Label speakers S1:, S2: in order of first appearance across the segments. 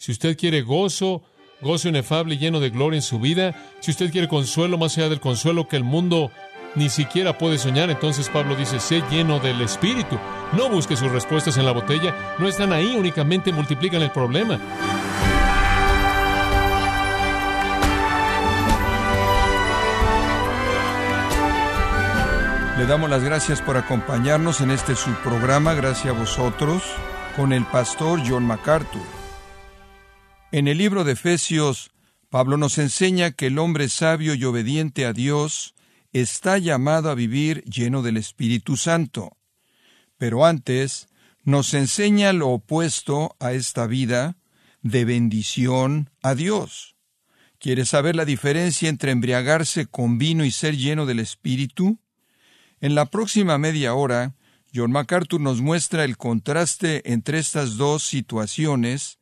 S1: Si usted quiere gozo, gozo inefable y lleno de gloria en su vida, si usted quiere consuelo más allá del consuelo que el mundo ni siquiera puede soñar, entonces Pablo dice, sé lleno del Espíritu. No busque sus respuestas en la botella, no están ahí, únicamente multiplican el problema.
S2: Le damos las gracias por acompañarnos en este subprograma, gracias a vosotros, con el pastor John MacArthur. En el libro de Efesios, Pablo nos enseña que el hombre sabio y obediente a Dios está llamado a vivir lleno del Espíritu Santo. Pero antes nos enseña lo opuesto a esta vida de bendición a Dios. ¿Quieres saber la diferencia entre embriagarse con vino y ser lleno del Espíritu? En la próxima media hora, John MacArthur nos muestra el contraste entre estas dos situaciones.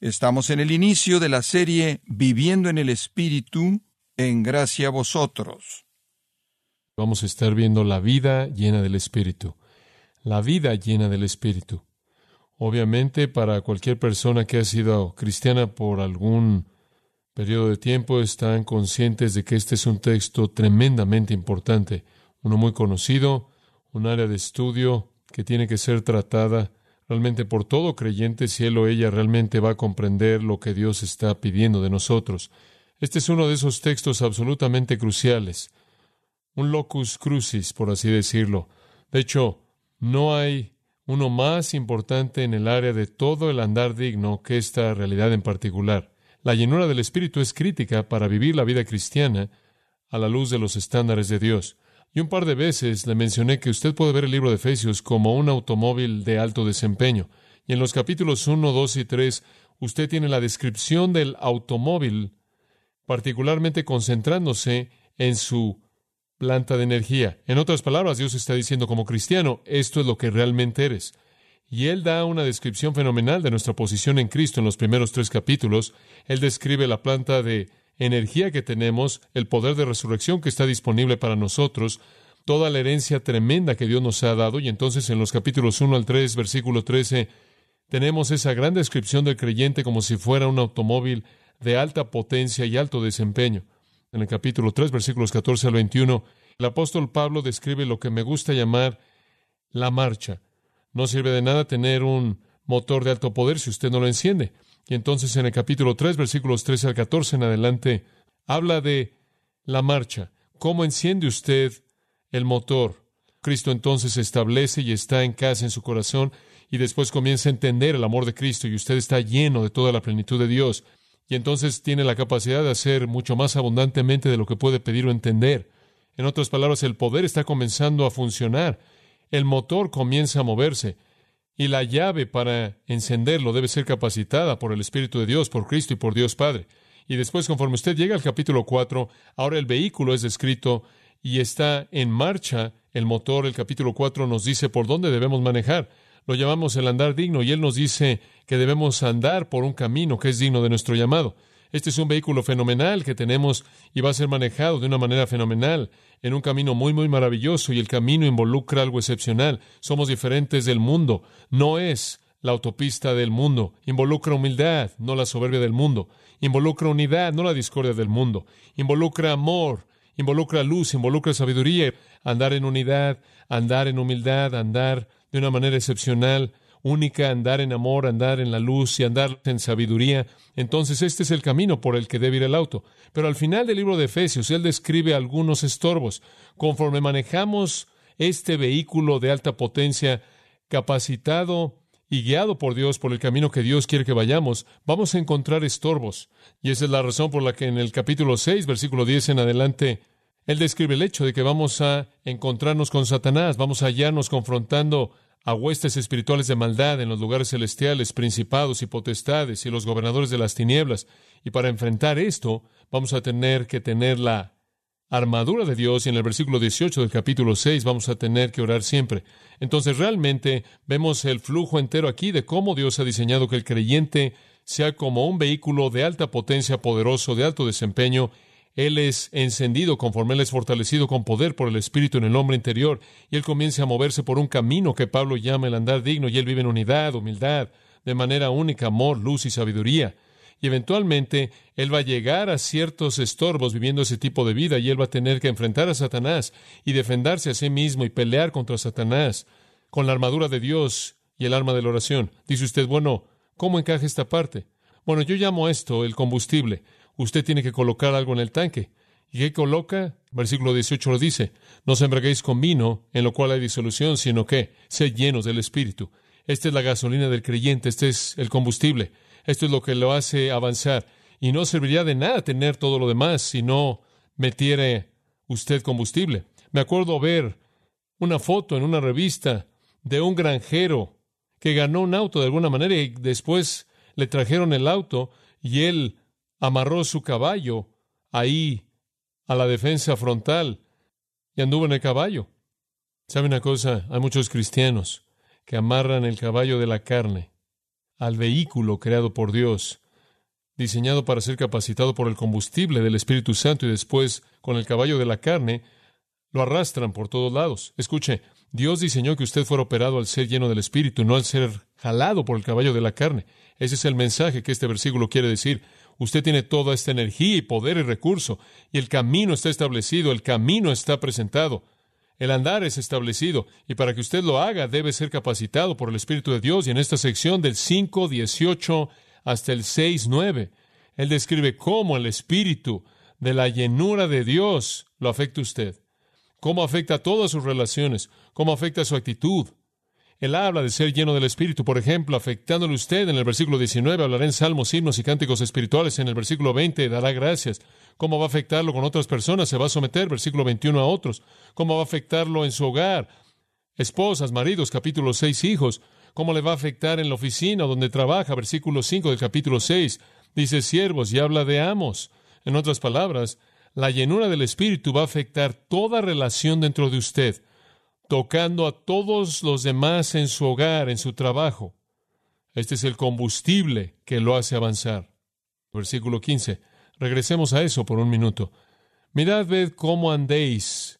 S2: Estamos en el inicio de la serie Viviendo en el Espíritu, en gracia a vosotros.
S1: Vamos a estar viendo la vida llena del Espíritu. La vida llena del Espíritu. Obviamente, para cualquier persona que ha sido cristiana por algún periodo de tiempo, están conscientes de que este es un texto tremendamente importante, uno muy conocido, un área de estudio que tiene que ser tratada realmente por todo creyente si él o ella realmente va a comprender lo que Dios está pidiendo de nosotros. Este es uno de esos textos absolutamente cruciales un locus crucis, por así decirlo. De hecho, no hay uno más importante en el área de todo el andar digno que esta realidad en particular. La llenura del Espíritu es crítica para vivir la vida cristiana a la luz de los estándares de Dios. Y un par de veces le mencioné que usted puede ver el libro de Efesios como un automóvil de alto desempeño. Y en los capítulos 1, 2 y 3 usted tiene la descripción del automóvil, particularmente concentrándose en su planta de energía. En otras palabras, Dios está diciendo como cristiano, esto es lo que realmente eres. Y Él da una descripción fenomenal de nuestra posición en Cristo en los primeros tres capítulos. Él describe la planta de energía que tenemos, el poder de resurrección que está disponible para nosotros, toda la herencia tremenda que Dios nos ha dado. Y entonces en los capítulos 1 al 3, versículo 13, tenemos esa gran descripción del creyente como si fuera un automóvil de alta potencia y alto desempeño en el capítulo 3, versículos 14 al 21, el apóstol Pablo describe lo que me gusta llamar la marcha. No sirve de nada tener un motor de alto poder si usted no lo enciende. Y entonces en el capítulo 3, versículos 13 al 14 en adelante, habla de la marcha. ¿Cómo enciende usted el motor? Cristo entonces se establece y está en casa en su corazón y después comienza a entender el amor de Cristo y usted está lleno de toda la plenitud de Dios y entonces tiene la capacidad de hacer mucho más abundantemente de lo que puede pedir o entender. En otras palabras, el poder está comenzando a funcionar, el motor comienza a moverse, y la llave para encenderlo debe ser capacitada por el Espíritu de Dios, por Cristo y por Dios Padre. Y después, conforme usted llega al capítulo 4, ahora el vehículo es descrito y está en marcha el motor. El capítulo 4 nos dice por dónde debemos manejar lo llamamos el andar digno y Él nos dice que debemos andar por un camino que es digno de nuestro llamado. Este es un vehículo fenomenal que tenemos y va a ser manejado de una manera fenomenal, en un camino muy, muy maravilloso y el camino involucra algo excepcional. Somos diferentes del mundo. No es la autopista del mundo. Involucra humildad, no la soberbia del mundo. Involucra unidad, no la discordia del mundo. Involucra amor, involucra luz, involucra sabiduría. Andar en unidad, andar en humildad, andar de una manera excepcional, única, andar en amor, andar en la luz y andar en sabiduría, entonces este es el camino por el que debe ir el auto. Pero al final del libro de Efesios, él describe algunos estorbos. Conforme manejamos este vehículo de alta potencia, capacitado y guiado por Dios por el camino que Dios quiere que vayamos, vamos a encontrar estorbos. Y esa es la razón por la que en el capítulo 6, versículo 10 en adelante, él describe el hecho de que vamos a encontrarnos con Satanás, vamos a hallarnos confrontando a huestes espirituales de maldad en los lugares celestiales, principados y potestades y los gobernadores de las tinieblas. Y para enfrentar esto, vamos a tener que tener la armadura de Dios y en el versículo 18 del capítulo 6 vamos a tener que orar siempre. Entonces realmente vemos el flujo entero aquí de cómo Dios ha diseñado que el creyente sea como un vehículo de alta potencia, poderoso, de alto desempeño, él es encendido conforme Él es fortalecido con poder por el Espíritu en el hombre interior, y Él comienza a moverse por un camino que Pablo llama el andar digno, y Él vive en unidad, humildad, de manera única amor, luz y sabiduría. Y eventualmente Él va a llegar a ciertos estorbos viviendo ese tipo de vida y Él va a tener que enfrentar a Satanás y defenderse a sí mismo y pelear contra Satanás con la armadura de Dios y el arma de la oración. Dice usted, bueno, ¿cómo encaja esta parte? Bueno, yo llamo esto el combustible. Usted tiene que colocar algo en el tanque. ¿Y qué coloca? Versículo 18 lo dice, no se embraguéis con vino, en lo cual hay disolución, sino que sed llenos del Espíritu. Esta es la gasolina del creyente, este es el combustible. Esto es lo que lo hace avanzar. Y no serviría de nada tener todo lo demás si no metiere usted combustible. Me acuerdo ver una foto en una revista de un granjero que ganó un auto de alguna manera y después le trajeron el auto y él amarró su caballo ahí a la defensa frontal y anduvo en el caballo. ¿Sabe una cosa? Hay muchos cristianos que amarran el caballo de la carne al vehículo creado por Dios, diseñado para ser capacitado por el combustible del Espíritu Santo y después, con el caballo de la carne, lo arrastran por todos lados. Escuche, Dios diseñó que usted fuera operado al ser lleno del Espíritu, no al ser jalado por el caballo de la carne. Ese es el mensaje que este versículo quiere decir. Usted tiene toda esta energía y poder y recurso, y el camino está establecido, el camino está presentado. El andar es establecido y para que usted lo haga debe ser capacitado por el Espíritu de Dios. Y en esta sección del 5, 18 hasta el 6, 9, Él describe cómo el Espíritu de la llenura de Dios lo afecta a usted, cómo afecta a todas sus relaciones, cómo afecta a su actitud. Él habla de ser lleno del Espíritu, por ejemplo, afectándole usted en el versículo 19, hablará en salmos, himnos y cánticos espirituales, en el versículo 20 dará gracias, ¿Cómo va a afectarlo con otras personas? Se va a someter, versículo 21, a otros. ¿Cómo va a afectarlo en su hogar? Esposas, maridos, capítulo 6, hijos. ¿Cómo le va a afectar en la oficina donde trabaja? Versículo 5 del capítulo 6. Dice siervos y habla de amos. En otras palabras, la llenura del Espíritu va a afectar toda relación dentro de usted, tocando a todos los demás en su hogar, en su trabajo. Este es el combustible que lo hace avanzar. Versículo 15. Regresemos a eso por un minuto. Mirad, ved cómo andéis.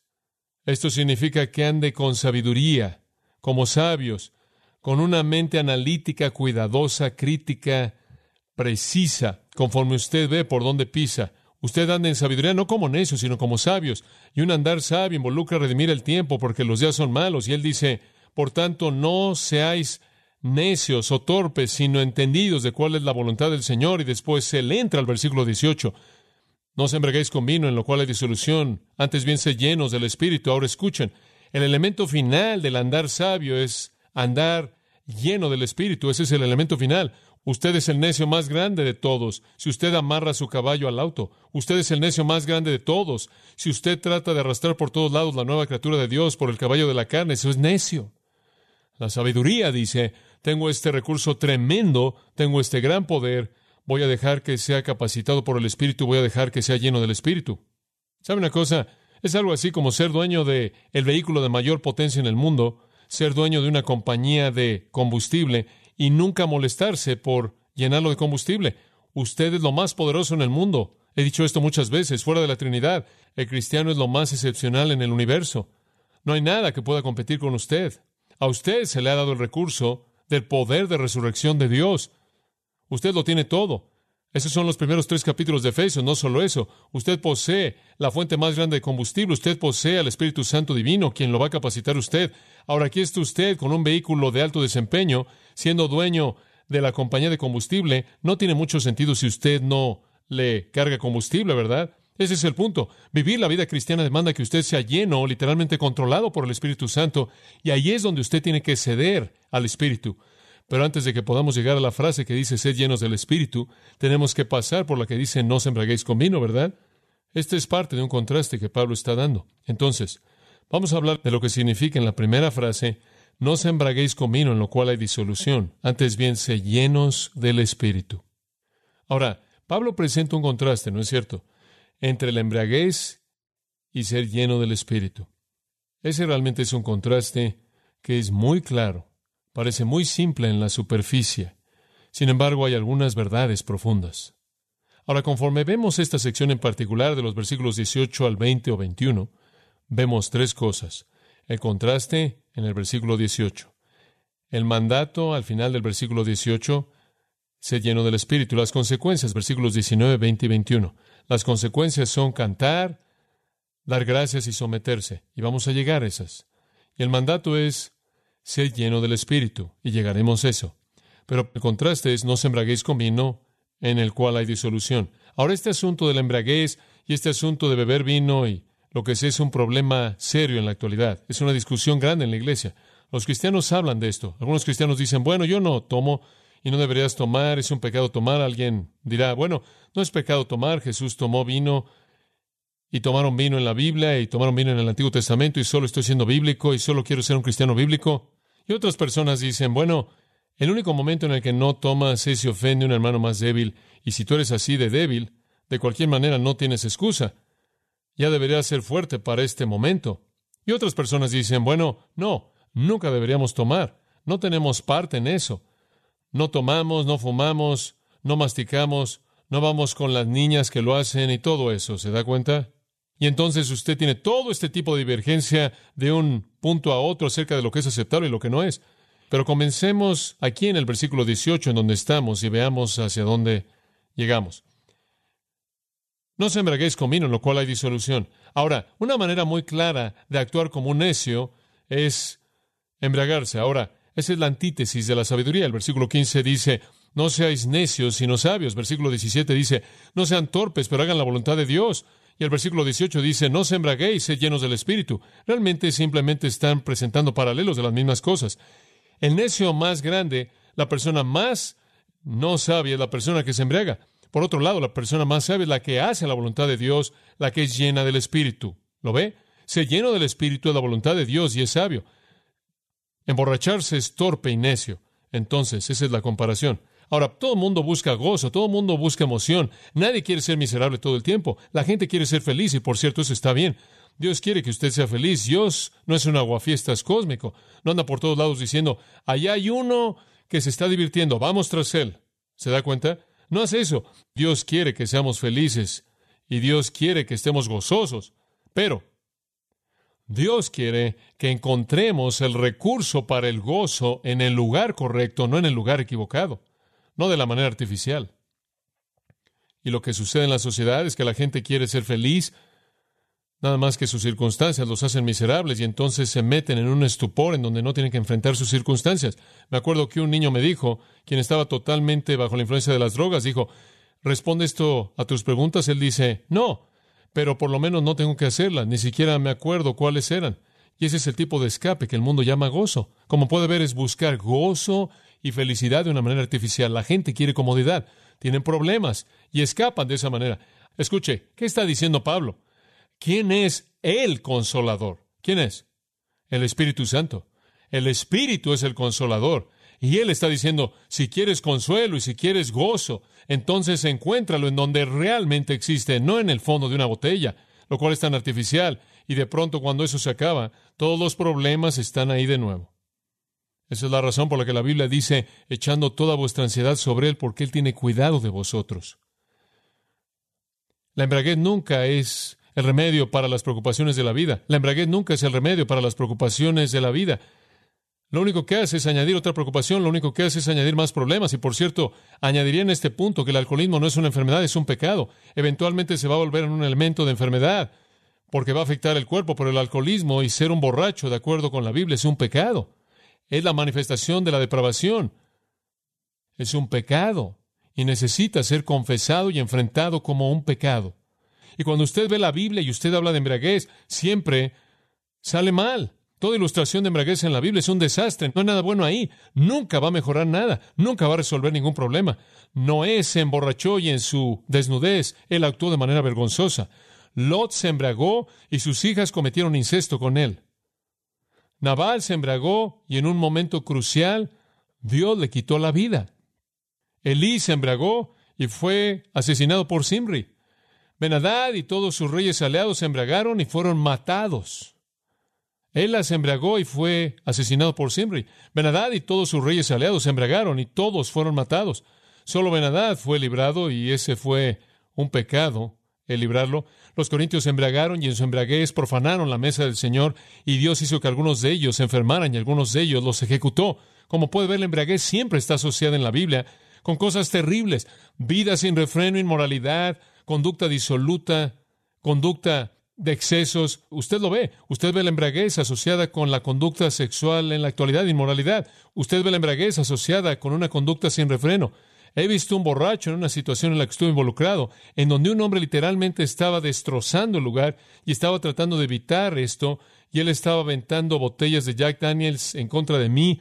S1: Esto significa que ande con sabiduría, como sabios, con una mente analítica, cuidadosa, crítica, precisa, conforme usted ve por dónde pisa. Usted anda en sabiduría no como necios, sino como sabios. Y un andar sabio involucra redimir el tiempo porque los días son malos. Y él dice, por tanto, no seáis necios o torpes, sino entendidos de cuál es la voluntad del Señor. Y después él entra al versículo 18. No se embreguéis con vino en lo cual hay disolución, antes bien se llenos del Espíritu. Ahora escuchen, el elemento final del andar sabio es andar lleno del Espíritu. Ese es el elemento final. Usted es el necio más grande de todos. Si usted amarra su caballo al auto, usted es el necio más grande de todos. Si usted trata de arrastrar por todos lados la nueva criatura de Dios por el caballo de la carne, eso es necio. La sabiduría dice, tengo este recurso tremendo, tengo este gran poder, voy a dejar que sea capacitado por el Espíritu, voy a dejar que sea lleno del Espíritu. ¿Sabe una cosa? Es algo así como ser dueño de el vehículo de mayor potencia en el mundo, ser dueño de una compañía de combustible y nunca molestarse por llenarlo de combustible. Usted es lo más poderoso en el mundo. He dicho esto muchas veces, fuera de la Trinidad. El cristiano es lo más excepcional en el universo. No hay nada que pueda competir con usted. A usted se le ha dado el recurso del poder de resurrección de Dios. Usted lo tiene todo. Esos son los primeros tres capítulos de Efesios. No solo eso, usted posee la fuente más grande de combustible, usted posee al Espíritu Santo Divino, quien lo va a capacitar usted. Ahora aquí está usted con un vehículo de alto desempeño, siendo dueño de la compañía de combustible. No tiene mucho sentido si usted no le carga combustible, ¿verdad? Ese es el punto. Vivir la vida cristiana demanda que usted sea lleno, literalmente controlado por el Espíritu Santo, y ahí es donde usted tiene que ceder al Espíritu. Pero antes de que podamos llegar a la frase que dice sed llenos del Espíritu, tenemos que pasar por la que dice no se embraguéis con vino, ¿verdad? Este es parte de un contraste que Pablo está dando. Entonces, vamos a hablar de lo que significa en la primera frase no se embraguéis con vino en lo cual hay disolución, antes bien se llenos del Espíritu. Ahora, Pablo presenta un contraste, ¿no es cierto? entre la embriaguez y ser lleno del Espíritu. Ese realmente es un contraste que es muy claro, parece muy simple en la superficie. Sin embargo, hay algunas verdades profundas. Ahora, conforme vemos esta sección en particular de los versículos 18 al 20 o 21, vemos tres cosas. El contraste en el versículo 18. El mandato al final del versículo 18, se lleno del Espíritu. Las consecuencias, versículos 19, 20 y 21. Las consecuencias son cantar, dar gracias y someterse. Y vamos a llegar a esas. Y el mandato es ser lleno del Espíritu. Y llegaremos a eso. Pero el contraste es no se con vino en el cual hay disolución. Ahora este asunto de la embraguez y este asunto de beber vino y lo que es es un problema serio en la actualidad. Es una discusión grande en la iglesia. Los cristianos hablan de esto. Algunos cristianos dicen, bueno, yo no tomo y no deberías tomar, es un pecado tomar. Alguien dirá, bueno, no es pecado tomar, Jesús tomó vino y tomaron vino en la Biblia y tomaron vino en el Antiguo Testamento y solo estoy siendo bíblico y solo quiero ser un cristiano bíblico. Y otras personas dicen, bueno, el único momento en el que no tomas es si ofende a un hermano más débil y si tú eres así de débil, de cualquier manera no tienes excusa. Ya deberías ser fuerte para este momento. Y otras personas dicen, bueno, no, nunca deberíamos tomar. No tenemos parte en eso. No tomamos, no fumamos, no masticamos, no vamos con las niñas que lo hacen y todo eso. ¿Se da cuenta? Y entonces usted tiene todo este tipo de divergencia de un punto a otro acerca de lo que es aceptable y lo que no es. Pero comencemos aquí en el versículo 18 en donde estamos y veamos hacia dónde llegamos. No se embraguéis con en lo cual hay disolución. Ahora, una manera muy clara de actuar como un necio es embriagarse. Ahora, esa es la antítesis de la sabiduría. El versículo 15 dice, no seáis necios, sino sabios. Versículo 17 dice, no sean torpes, pero hagan la voluntad de Dios. Y el versículo 18 dice, no se embraguéis, sed llenos del Espíritu. Realmente simplemente están presentando paralelos de las mismas cosas. El necio más grande, la persona más no sabia, es la persona que se embriaga. Por otro lado, la persona más sabia es la que hace la voluntad de Dios, la que es llena del Espíritu. ¿Lo ve? Se lleno del Espíritu de la voluntad de Dios y es sabio. Emborracharse es torpe y necio. Entonces, esa es la comparación. Ahora, todo el mundo busca gozo, todo el mundo busca emoción. Nadie quiere ser miserable todo el tiempo. La gente quiere ser feliz y, por cierto, eso está bien. Dios quiere que usted sea feliz. Dios no es un aguafiestas cósmico. No anda por todos lados diciendo, allá hay uno que se está divirtiendo, vamos tras él. ¿Se da cuenta? No hace eso. Dios quiere que seamos felices y Dios quiere que estemos gozosos. Pero Dios quiere que encontremos el recurso para el gozo en el lugar correcto, no en el lugar equivocado, no de la manera artificial. Y lo que sucede en la sociedad es que la gente quiere ser feliz, nada más que sus circunstancias los hacen miserables y entonces se meten en un estupor en donde no tienen que enfrentar sus circunstancias. Me acuerdo que un niño me dijo, quien estaba totalmente bajo la influencia de las drogas, dijo, ¿responde esto a tus preguntas? Él dice, no, pero por lo menos no tengo que hacerlas, ni siquiera me acuerdo cuáles eran. Y ese es el tipo de escape que el mundo llama gozo. Como puede ver, es buscar gozo y felicidad de una manera artificial. La gente quiere comodidad, tienen problemas y escapan de esa manera. Escuche, ¿qué está diciendo Pablo? ¿Quién es el consolador? ¿Quién es? El Espíritu Santo. El Espíritu es el consolador. Y Él está diciendo, si quieres consuelo y si quieres gozo, entonces encuéntralo en donde realmente existe, no en el fondo de una botella, lo cual es tan artificial. Y de pronto cuando eso se acaba, todos los problemas están ahí de nuevo. Esa es la razón por la que la Biblia dice, echando toda vuestra ansiedad sobre Él, porque Él tiene cuidado de vosotros. La embriaguez nunca es el remedio para las preocupaciones de la vida. La embriaguez nunca es el remedio para las preocupaciones de la vida. Lo único que hace es añadir otra preocupación, lo único que hace es añadir más problemas. Y por cierto, añadiría en este punto que el alcoholismo no es una enfermedad, es un pecado. Eventualmente se va a volver en un elemento de enfermedad, porque va a afectar el cuerpo, pero el alcoholismo y ser un borracho, de acuerdo con la Biblia, es un pecado. Es la manifestación de la depravación. Es un pecado y necesita ser confesado y enfrentado como un pecado. Y cuando usted ve la Biblia y usted habla de embriaguez, siempre sale mal. Toda ilustración de embriaguez en la Biblia es un desastre. No hay nada bueno ahí. Nunca va a mejorar nada. Nunca va a resolver ningún problema. Noé se emborrachó y en su desnudez él actuó de manera vergonzosa. Lot se embriagó y sus hijas cometieron incesto con él. Nabal se embriagó y en un momento crucial Dios le quitó la vida. Elí se embriagó y fue asesinado por Simri. Benadad y todos sus reyes aliados se embriagaron y fueron matados. Él las embriagó y fue asesinado por Simri. Benadad y todos sus reyes aliados se embriagaron y todos fueron matados. Solo Benadad fue librado y ese fue un pecado el librarlo. Los corintios se embriagaron y en su embriaguez profanaron la mesa del Señor y Dios hizo que algunos de ellos se enfermaran y algunos de ellos los ejecutó. Como puede ver, la embriaguez siempre está asociada en la Biblia con cosas terribles, vida sin refreno, inmoralidad, conducta disoluta, conducta de excesos. Usted lo ve. Usted ve la embriaguez asociada con la conducta sexual en la actualidad, inmoralidad. Usted ve la embriaguez asociada con una conducta sin refreno. He visto un borracho en una situación en la que estuve involucrado, en donde un hombre literalmente estaba destrozando el lugar y estaba tratando de evitar esto, y él estaba aventando botellas de Jack Daniels en contra de mí,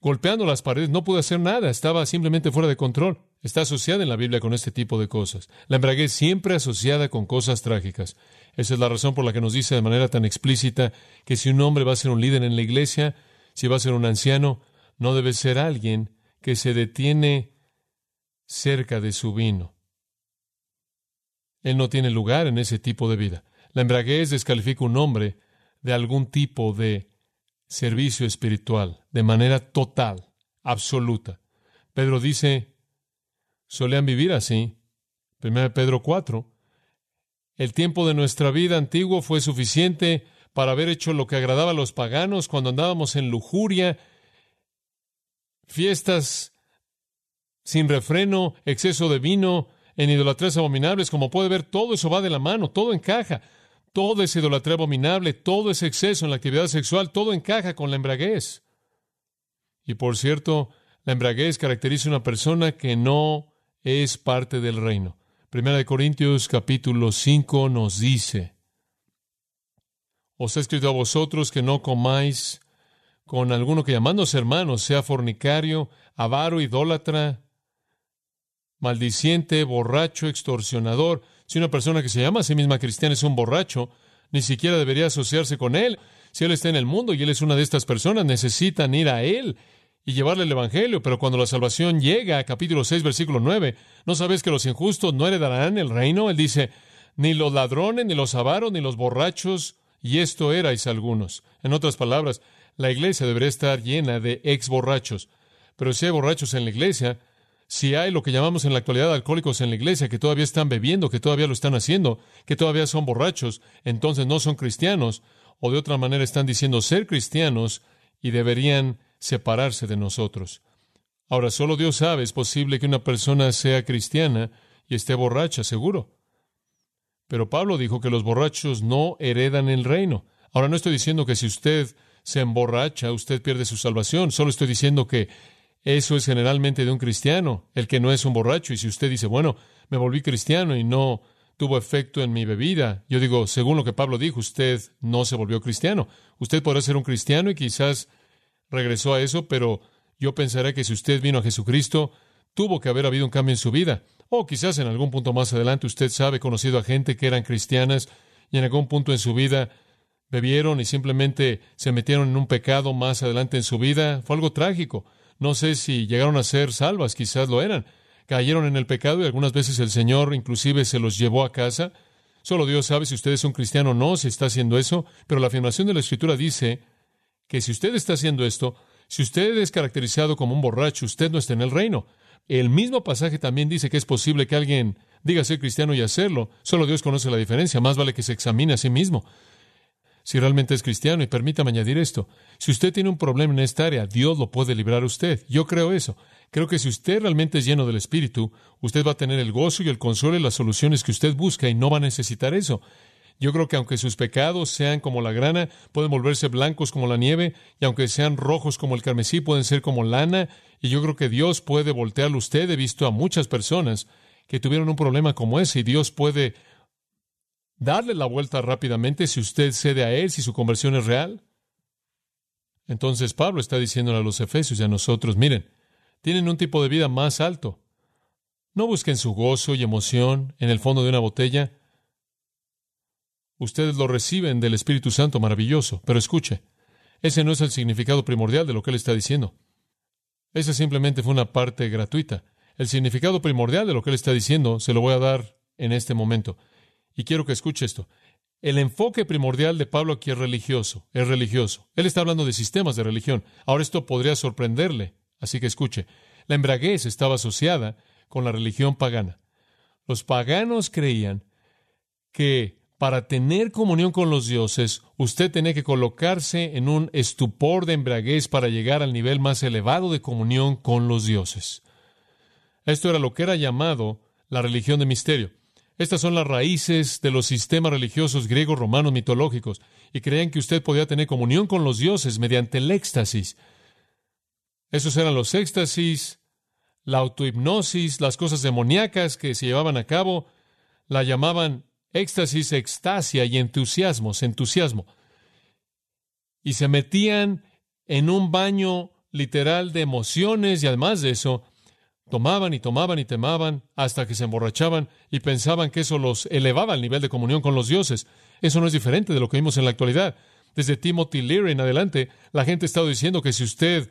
S1: golpeando las paredes. No pude hacer nada, estaba simplemente fuera de control. Está asociada en la Biblia con este tipo de cosas. La embriaguez siempre asociada con cosas trágicas. Esa es la razón por la que nos dice de manera tan explícita que si un hombre va a ser un líder en la iglesia, si va a ser un anciano, no debe ser alguien que se detiene cerca de su vino. Él no tiene lugar en ese tipo de vida. La embriaguez descalifica un hombre de algún tipo de servicio espiritual, de manera total, absoluta. Pedro dice, solían vivir así. 1 Pedro 4. El tiempo de nuestra vida antiguo fue suficiente para haber hecho lo que agradaba a los paganos cuando andábamos en lujuria, fiestas sin refreno, exceso de vino, en idolatrías abominables. Como puede ver, todo eso va de la mano, todo encaja. Todo es idolatría abominable, todo es exceso en la actividad sexual, todo encaja con la embraguez. Y por cierto, la embraguez caracteriza a una persona que no es parte del reino. Primera de Corintios capítulo 5 nos dice, Os he escrito a vosotros que no comáis con alguno que llamándose hermano sea fornicario, avaro, idólatra, maldiciente, borracho, extorsionador. Si una persona que se llama a sí misma cristiana es un borracho, ni siquiera debería asociarse con él. Si él está en el mundo y él es una de estas personas, necesitan ir a él y llevarle el Evangelio. Pero cuando la salvación llega, capítulo 6, versículo 9, ¿no sabes que los injustos no heredarán el reino? Él dice, ni los ladrones, ni los avaros, ni los borrachos, y esto erais algunos. En otras palabras, la iglesia debería estar llena de ex borrachos. Pero si hay borrachos en la iglesia, si hay lo que llamamos en la actualidad alcohólicos en la iglesia que todavía están bebiendo, que todavía lo están haciendo, que todavía son borrachos, entonces no son cristianos, o de otra manera están diciendo ser cristianos y deberían separarse de nosotros. Ahora, solo Dios sabe, es posible que una persona sea cristiana y esté borracha, seguro. Pero Pablo dijo que los borrachos no heredan el reino. Ahora, no estoy diciendo que si usted se emborracha, usted pierde su salvación. Solo estoy diciendo que eso es generalmente de un cristiano, el que no es un borracho. Y si usted dice, bueno, me volví cristiano y no tuvo efecto en mi bebida, yo digo, según lo que Pablo dijo, usted no se volvió cristiano. Usted podrá ser un cristiano y quizás regresó a eso, pero yo pensaré que si usted vino a Jesucristo, tuvo que haber habido un cambio en su vida. O quizás en algún punto más adelante usted sabe, conocido a gente que eran cristianas y en algún punto en su vida bebieron y simplemente se metieron en un pecado más adelante en su vida. Fue algo trágico. No sé si llegaron a ser salvas, quizás lo eran. Cayeron en el pecado y algunas veces el Señor inclusive se los llevó a casa. Solo Dios sabe si usted es un cristiano o no, si está haciendo eso, pero la afirmación de la Escritura dice que si usted está haciendo esto, si usted es caracterizado como un borracho, usted no está en el reino. El mismo pasaje también dice que es posible que alguien diga ser cristiano y hacerlo. Solo Dios conoce la diferencia. Más vale que se examine a sí mismo si realmente es cristiano. Y permítame añadir esto. Si usted tiene un problema en esta área, Dios lo puede librar a usted. Yo creo eso. Creo que si usted realmente es lleno del Espíritu, usted va a tener el gozo y el consuelo y las soluciones que usted busca y no va a necesitar eso. Yo creo que aunque sus pecados sean como la grana, pueden volverse blancos como la nieve, y aunque sean rojos como el carmesí, pueden ser como lana, y yo creo que Dios puede voltearlo usted. He visto a muchas personas que tuvieron un problema como ese, y Dios puede darle la vuelta rápidamente si usted cede a Él, si su conversión es real. Entonces Pablo está diciéndole a los efesios y a nosotros, miren, tienen un tipo de vida más alto. No busquen su gozo y emoción en el fondo de una botella. Ustedes lo reciben del Espíritu Santo maravilloso, pero escuche, ese no es el significado primordial de lo que él está diciendo. Esa simplemente fue una parte gratuita. El significado primordial de lo que él está diciendo se lo voy a dar en este momento. Y quiero que escuche esto. El enfoque primordial de Pablo aquí es religioso, es religioso. Él está hablando de sistemas de religión. Ahora esto podría sorprenderle, así que escuche. La embraguez estaba asociada con la religión pagana. Los paganos creían que para tener comunión con los dioses, usted tenía que colocarse en un estupor de embriaguez para llegar al nivel más elevado de comunión con los dioses. Esto era lo que era llamado la religión de misterio. Estas son las raíces de los sistemas religiosos griegos, romanos, mitológicos, y creían que usted podía tener comunión con los dioses mediante el éxtasis. Esos eran los éxtasis, la autohipnosis, las cosas demoníacas que se llevaban a cabo, la llamaban éxtasis, extasia y entusiasmos, entusiasmo. Y se metían en un baño literal de emociones y además de eso, tomaban y tomaban y temaban hasta que se emborrachaban y pensaban que eso los elevaba al nivel de comunión con los dioses. Eso no es diferente de lo que vimos en la actualidad. Desde Timothy Leary en adelante, la gente ha estado diciendo que si usted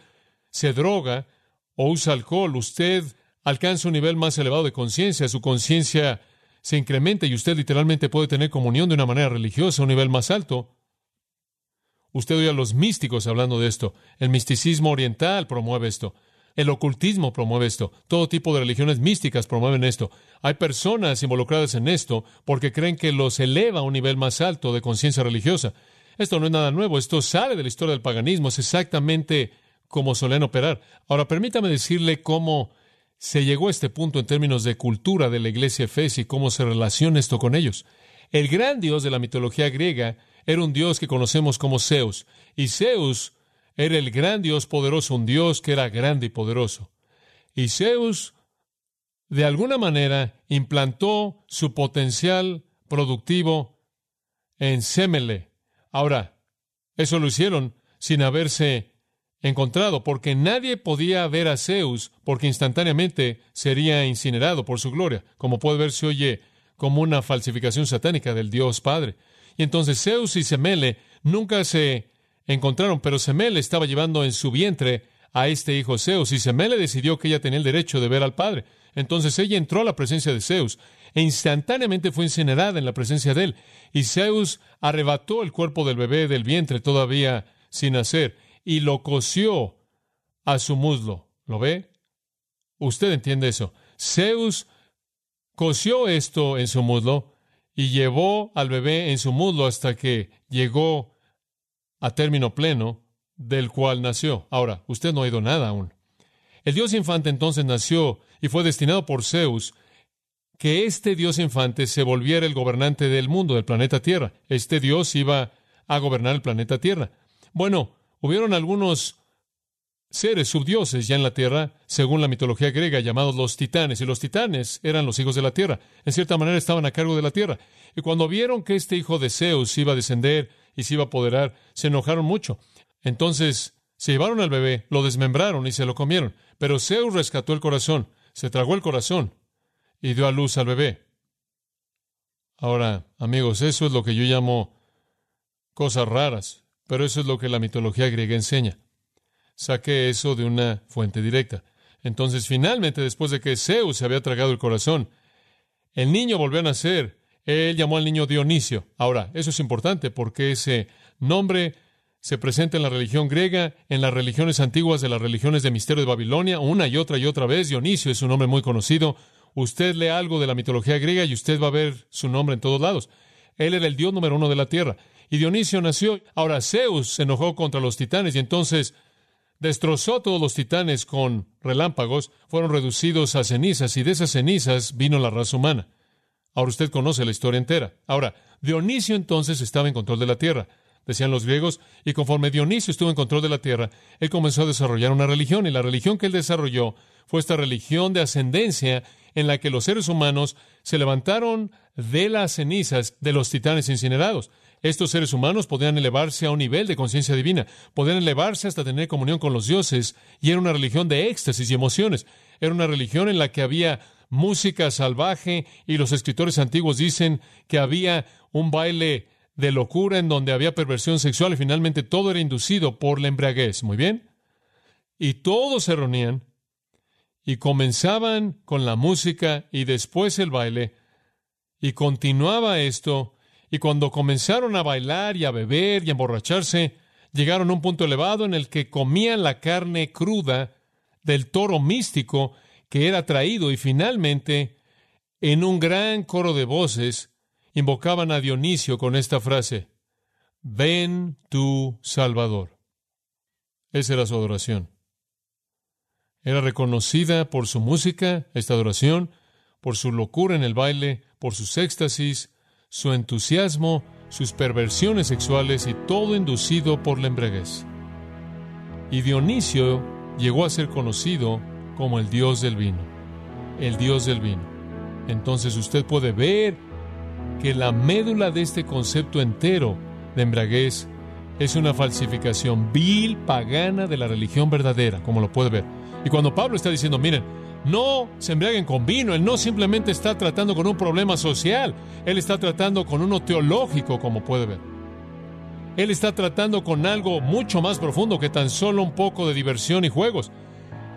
S1: se droga o usa alcohol, usted alcanza un nivel más elevado de conciencia, su conciencia se incrementa y usted literalmente puede tener comunión de una manera religiosa a un nivel más alto. Usted oye a los místicos hablando de esto. El misticismo oriental promueve esto. El ocultismo promueve esto. Todo tipo de religiones místicas promueven esto. Hay personas involucradas en esto porque creen que los eleva a un nivel más alto de conciencia religiosa. Esto no es nada nuevo. Esto sale de la historia del paganismo. Es exactamente como solían operar. Ahora, permítame decirle cómo se llegó a este punto en términos de cultura de la iglesia Efes y cómo se relaciona esto con ellos. El gran dios de la mitología griega era un dios que conocemos como Zeus, y Zeus era el gran dios poderoso, un dios que era grande y poderoso. Y Zeus, de alguna manera, implantó su potencial productivo en Semele. Ahora, eso lo hicieron sin haberse encontrado, porque nadie podía ver a Zeus, porque instantáneamente sería incinerado por su gloria. Como puede ver, se oye como una falsificación satánica del Dios Padre. Y entonces Zeus y Semele nunca se encontraron, pero Semele estaba llevando en su vientre a este hijo Zeus, y Semele decidió que ella tenía el derecho de ver al padre. Entonces ella entró a la presencia de Zeus, e instantáneamente fue incinerada en la presencia de él, y Zeus arrebató el cuerpo del bebé del vientre todavía sin nacer, y lo cosió a su muslo. ¿Lo ve? Usted entiende eso. Zeus cosió esto en su muslo y llevó al bebé en su muslo hasta que llegó a término pleno del cual nació. Ahora, usted no ha oído nada aún. El dios infante entonces nació y fue destinado por Zeus que este dios infante se volviera el gobernante del mundo, del planeta Tierra. Este dios iba a gobernar el planeta Tierra. Bueno, Hubieron algunos seres subdioses ya en la tierra, según la mitología griega, llamados los titanes, y los titanes eran los hijos de la tierra. En cierta manera estaban a cargo de la tierra. Y cuando vieron que este hijo de Zeus iba a descender y se iba a apoderar, se enojaron mucho. Entonces se llevaron al bebé, lo desmembraron y se lo comieron. Pero Zeus rescató el corazón, se tragó el corazón y dio a luz al bebé. Ahora, amigos, eso es lo que yo llamo cosas raras. Pero eso es lo que la mitología griega enseña. Saqué eso de una fuente directa. Entonces, finalmente, después de que Zeus se había tragado el corazón, el niño volvió a nacer. Él llamó al niño Dionisio. Ahora, eso es importante porque ese nombre se presenta en la religión griega, en las religiones antiguas de las religiones de misterio de Babilonia, una y otra y otra vez. Dionisio es un nombre muy conocido. Usted lee algo de la mitología griega y usted va a ver su nombre en todos lados. Él era el dios número uno de la tierra. Y Dionisio nació. Ahora Zeus se enojó contra los titanes y entonces destrozó todos los titanes con relámpagos, fueron reducidos a cenizas y de esas cenizas vino la raza humana. Ahora usted conoce la historia entera. Ahora, Dionisio entonces estaba en control de la tierra, decían los griegos, y conforme Dionisio estuvo en control de la tierra, él comenzó a desarrollar una religión, y la religión que él desarrolló fue esta religión de ascendencia en la que los seres humanos se levantaron de las cenizas de los titanes incinerados. Estos seres humanos podían elevarse a un nivel de conciencia divina, podían elevarse hasta tener comunión con los dioses, y era una religión de éxtasis y emociones. Era una religión en la que había música salvaje, y los escritores antiguos dicen que había un baile de locura en donde había perversión sexual, y finalmente todo era inducido por la embriaguez. Muy bien. Y todos se reunían y comenzaban con la música y después el baile, y continuaba esto y cuando comenzaron a bailar y a beber y a emborracharse, llegaron a un punto elevado en el que comían la carne cruda del toro místico que era traído y finalmente, en un gran coro de voces, invocaban a Dionisio con esta frase, Ven tu Salvador. Esa era su adoración. Era reconocida por su música, esta adoración, por su locura en el baile, por sus éxtasis, su entusiasmo, sus perversiones sexuales y todo inducido por la embriaguez. Y Dionisio llegó a ser conocido como el dios del vino, el dios del vino. Entonces usted puede ver que la médula de este concepto entero de embriaguez es una falsificación vil, pagana de la religión verdadera, como lo puede ver. Y cuando Pablo está diciendo, miren, no se embriaguen con vino, él no simplemente está tratando con un problema social, él está tratando con uno teológico, como puede ver. Él está tratando con algo mucho más profundo que tan solo un poco de diversión y juegos.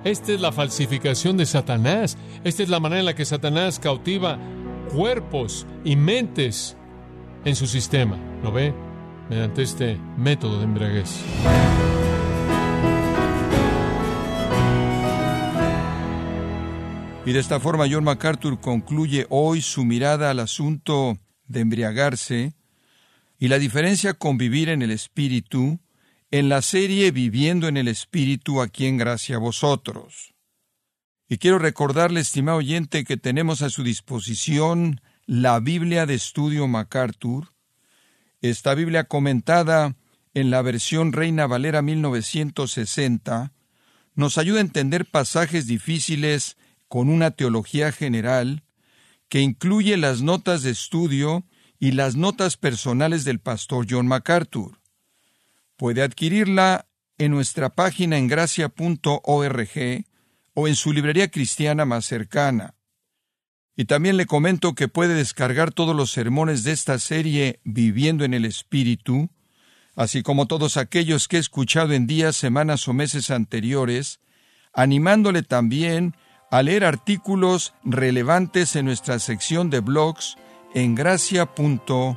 S1: Esta es la falsificación de Satanás. Esta es la manera en la que Satanás cautiva cuerpos y mentes en su sistema. ¿Lo ve? Mediante este método de embriaguez.
S2: Y de esta forma John MacArthur concluye hoy su mirada al asunto de embriagarse y la diferencia con vivir en el Espíritu en la serie Viviendo en el Espíritu aquí en Gracia a vosotros. Y quiero recordarle, estimado oyente, que tenemos a su disposición la Biblia de Estudio MacArthur, esta Biblia comentada en la versión Reina Valera 1960, nos ayuda a entender pasajes difíciles con una teología general que incluye las notas de estudio y las notas personales del pastor John MacArthur. Puede adquirirla en nuestra página en gracia.org o en su librería cristiana más cercana. Y también le comento que puede descargar todos los sermones de esta serie Viviendo en el Espíritu, así como todos aquellos que he escuchado en días, semanas o meses anteriores, animándole también a leer artículos relevantes en nuestra sección de blogs en gracia.org.